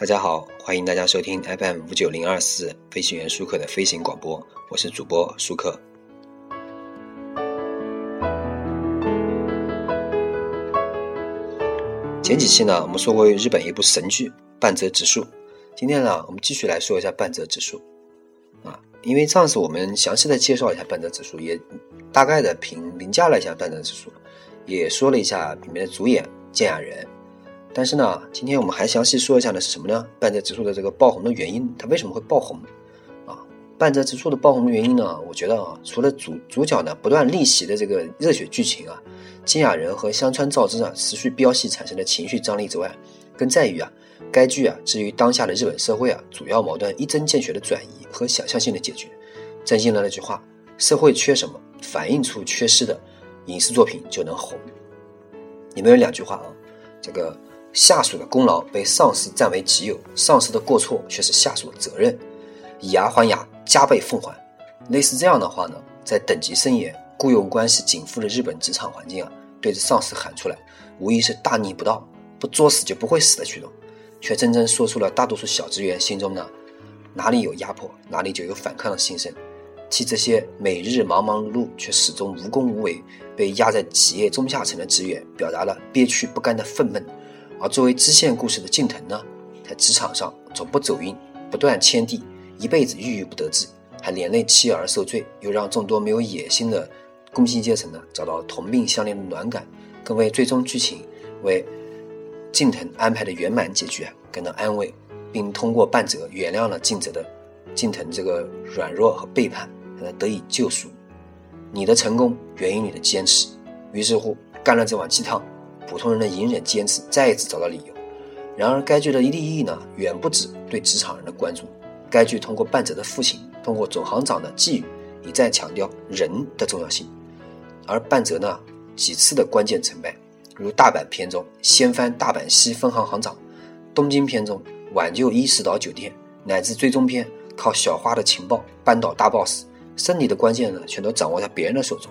大家好，欢迎大家收听 FM 五九零二四飞行员舒克的飞行广播，我是主播舒克。前几期呢，我们说过日本一部神剧《半泽直树》，今天呢，我们继续来说一下半泽直树。啊，因为上次我们详细的介绍一下半泽直树，也大概的评评价了一下半泽直树，也说了一下里面的主演健雅人。但是呢，今天我们还详细说一下呢，是什么呢？半泽直树的这个爆红的原因，它为什么会爆红？啊，半泽直树的爆红的原因呢？我觉得啊，除了主主角呢不断逆袭的这个热血剧情啊。金雅人和香川照之啊持续飙戏产生的情绪张力之外，更在于啊，该剧啊至于当下的日本社会啊主要矛盾一针见血的转移和想象性的解决，正应了那句话：社会缺什么，反映出缺失的影视作品就能红。里面有两句话啊，这个下属的功劳被上司占为己有，上司的过错却是下属的责任，以牙还牙，加倍奉还。类似这样的话呢，在等级森严、雇佣关系紧缚的日本职场环境啊。对着上司喊出来，无疑是大逆不道，不作死就不会死的举动，却真正说出了大多数小职员心中呢，哪里有压迫，哪里就有反抗的心声，替这些每日忙忙碌碌却始终无功无为、被压在企业中下层的职员，表达了憋屈不甘的愤懑。而作为支线故事的近藤呢，在职场上总不走运，不断迁地，一辈子郁郁不得志，还连累妻儿受罪，又让众多没有野心的。工薪阶层呢，找到同病相怜的暖感，更为最终剧情为近藤安排的圆满结局啊感到安慰，并通过半泽原谅了近泽的近藤这个软弱和背叛，让他得以救赎。你的成功源于你的坚持。于是乎，干了这碗鸡汤，普通人的隐忍坚持再一次找到理由。然而，该剧的利益呢，远不止对职场人的关注。该剧通过半泽的父亲，通过总行长的寄语，一再强调人的重要性。而半泽呢，几次的关键成败，如大阪篇中掀翻大阪西分行行长，东京篇中挽救伊势岛酒店，乃至最终篇靠小花的情报扳倒大 boss，胜利的关键呢，全都掌握在别人的手中。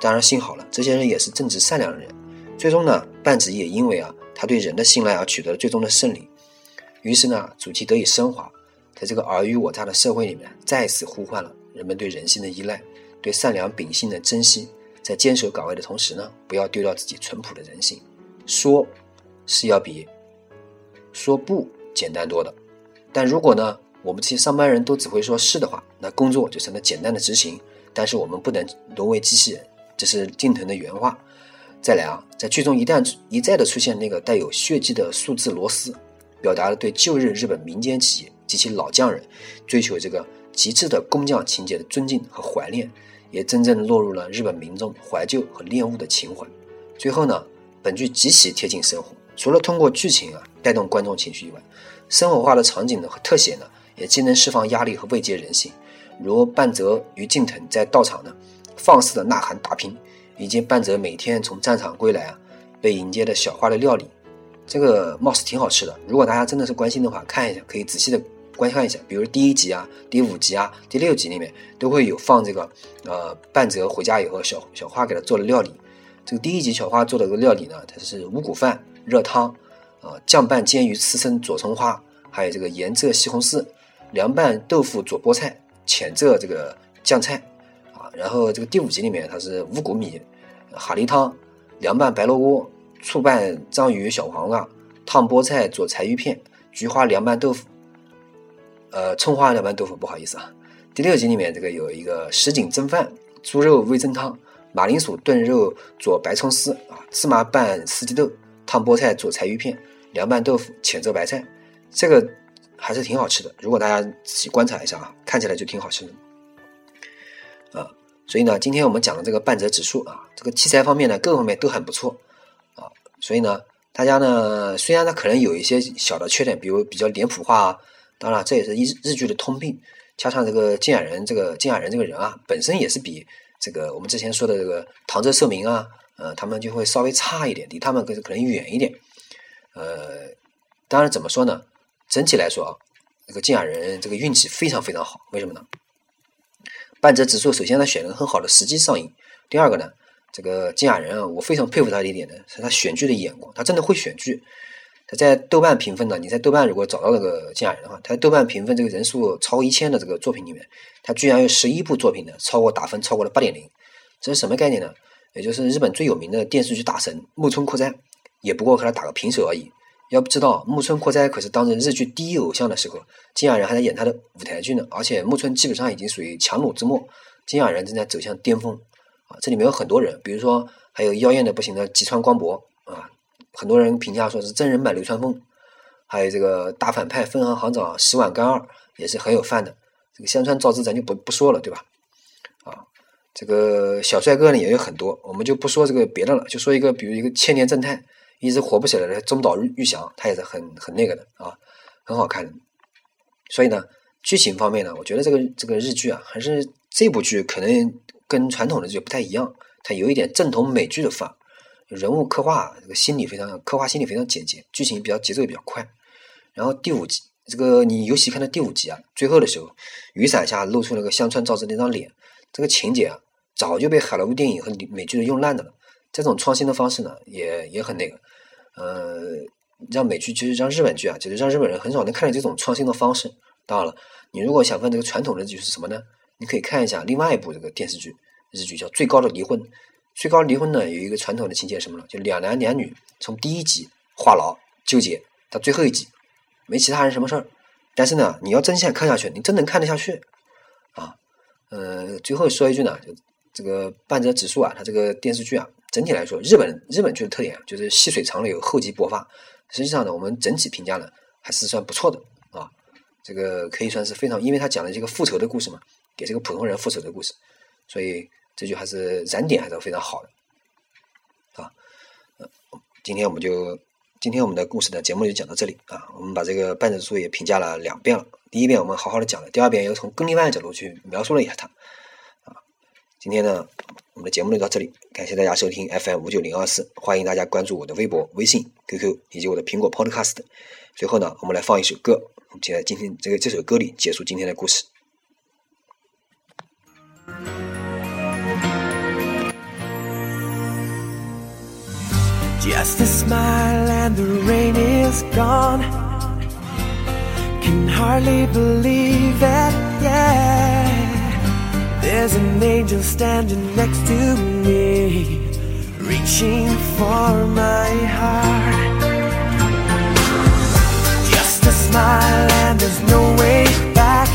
当然，幸好了，这些人也是正直善良的人。最终呢，半子也因为啊，他对人的信赖而取得了最终的胜利。于是呢，主题得以升华，在这个尔虞我诈的社会里面，再次呼唤了人们对人性的依赖。对善良秉性的珍惜，在坚守岗位的同时呢，不要丢掉自己淳朴的人性。说，是要比说不简单多的。但如果呢，我们这些上班人都只会说是的话，那工作就成了简单的执行。但是我们不能沦为机器人，这是近藤的原话。再来啊，在剧中一旦一再的出现那个带有血迹的数字螺丝，表达了对旧日日本民间企业及其老匠人追求这个极致的工匠情节的尊敬和怀念。也真正落入了日本民众怀旧和恋物的情怀。最后呢，本剧极其贴近生活，除了通过剧情啊带动观众情绪以外，生活化的场景呢和特写呢，也既能释放压力和慰藉人心。如半泽与近藤在道场呢放肆的呐喊打拼，以及半泽每天从战场归来啊被迎接的小花的料理，这个貌似挺好吃的。如果大家真的是关心的话，看一下可以仔细的。观看一下，比如第一集啊、第五集啊、第六集里面都会有放这个，呃，半泽回家以后，小小花给他做的料理。这个第一集小花做的个料理呢，它是五谷饭、热汤，啊，酱拌煎鱼刺身左葱花，还有这个盐渍西红柿，凉拌豆腐左菠菜，浅渍这个酱菜，然后这个第五集里面它是五谷米、哈梨汤，凉拌白萝卜，醋拌章鱼小黄瓜，烫菠菜做柴鱼片，菊花凉拌豆腐。呃，葱花凉拌豆腐，不好意思啊。第六集里面这个有一个什锦蒸饭、猪肉味增汤、马铃薯炖肉做白葱丝啊，芝麻拌四季豆、烫菠菜做柴鱼片、凉拌豆腐、浅色白菜，这个还是挺好吃的。如果大家仔细观察一下啊，看起来就挺好吃的啊。所以呢，今天我们讲的这个半泽指数啊，这个题材方面呢，各方面都很不错啊。所以呢，大家呢，虽然它可能有一些小的缺点，比如比较脸谱化啊。当然，这也是日日剧的通病。加上这个金雅人，这个金雅人这个人啊，本身也是比这个我们之前说的这个唐泽寿明啊，呃，他们就会稍微差一点，离他们可可能远一点。呃，当然怎么说呢？整体来说啊，这个金雅人这个运气非常非常好。为什么呢？半泽直树首先他选了很好的时机上映，第二个呢，这个金雅人啊，我非常佩服他的一点呢，是他选剧的眼光，他真的会选剧。他在豆瓣评分呢，你在豆瓣如果找到那个金雅人的话，他在豆瓣评分这个人数超过一千的这个作品里面，他居然有十一部作品呢超过打分超过了八点零，这是什么概念呢？也就是日本最有名的电视剧大神木村拓哉，也不过和他打个平手而已。要不知道木村拓哉可是当着日剧第一偶像的时候，金雅人还在演他的舞台剧呢，而且木村基本上已经属于强弩之末，金雅人正在走向巅峰啊！这里面有很多人，比如说还有妖艳的不行的吉川光博啊，很多人评价说是真人版流川枫，还有这个大反派分行行长石碗干二也是很有范的。这个香川照之咱就不不说了，对吧？啊，这个小帅哥呢也有很多，我们就不说这个别的了，就说一个，比如一个千年正太。一直火不起来的中岛裕翔，他也是很很那个的啊，很好看的。所以呢，剧情方面呢，我觉得这个这个日剧啊，还是这部剧可能跟传统的剧不太一样，它有一点正统美剧的范儿。人物刻画这个心理非常刻画心理非常简洁，剧情比较节奏也比较快。然后第五集，这个你尤其看到第五集啊，最后的时候，雨伞下露出那个香川照之那张脸，这个情节啊，早就被好莱坞电影和美剧的用烂的了。这种创新的方式呢，也也很那个，呃，让美剧就是让日本剧啊，就是让日本人很少能看到这种创新的方式。当然了，你如果想问这个传统的剧是什么呢？你可以看一下另外一部这个电视剧日剧叫《最高的离婚》。《最高离婚》呢有一个传统的情节什么呢？就两男两女从第一集话痨纠结到最后一集没其他人什么事儿，但是呢你要真想看下去，你真能看得下去啊。呃，最后说一句呢，这个半泽直树啊，他这个电视剧啊。整体来说，日本日本剧的特点就是细水长流、厚积薄发。实际上呢，我们整体评价呢还是算不错的啊。这个可以算是非常，因为他讲了这个复仇的故事嘛，给这个普通人复仇的故事，所以这句还是燃点还是非常好的啊。今天我们就今天我们的故事的节目就讲到这里啊。我们把这个半泽书也评价了两遍了，第一遍我们好好的讲了，第二遍又从更另外的角度去描述了一下它。今天呢。我们的节目就到这里，感谢大家收听 FM 五九零二四，欢迎大家关注我的微博、微信、QQ 以及我的苹果 Podcast。最后呢，我们来放一首歌，就在今天这个这首歌里结束今天的故事。Just a smile and the rain is gone. Can hardly believe it, yeah. There's an angel standing next to me, reaching for my heart. Just a smile and there's no way back.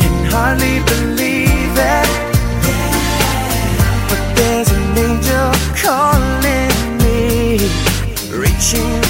Can hardly believe it. But there's an angel calling me, reaching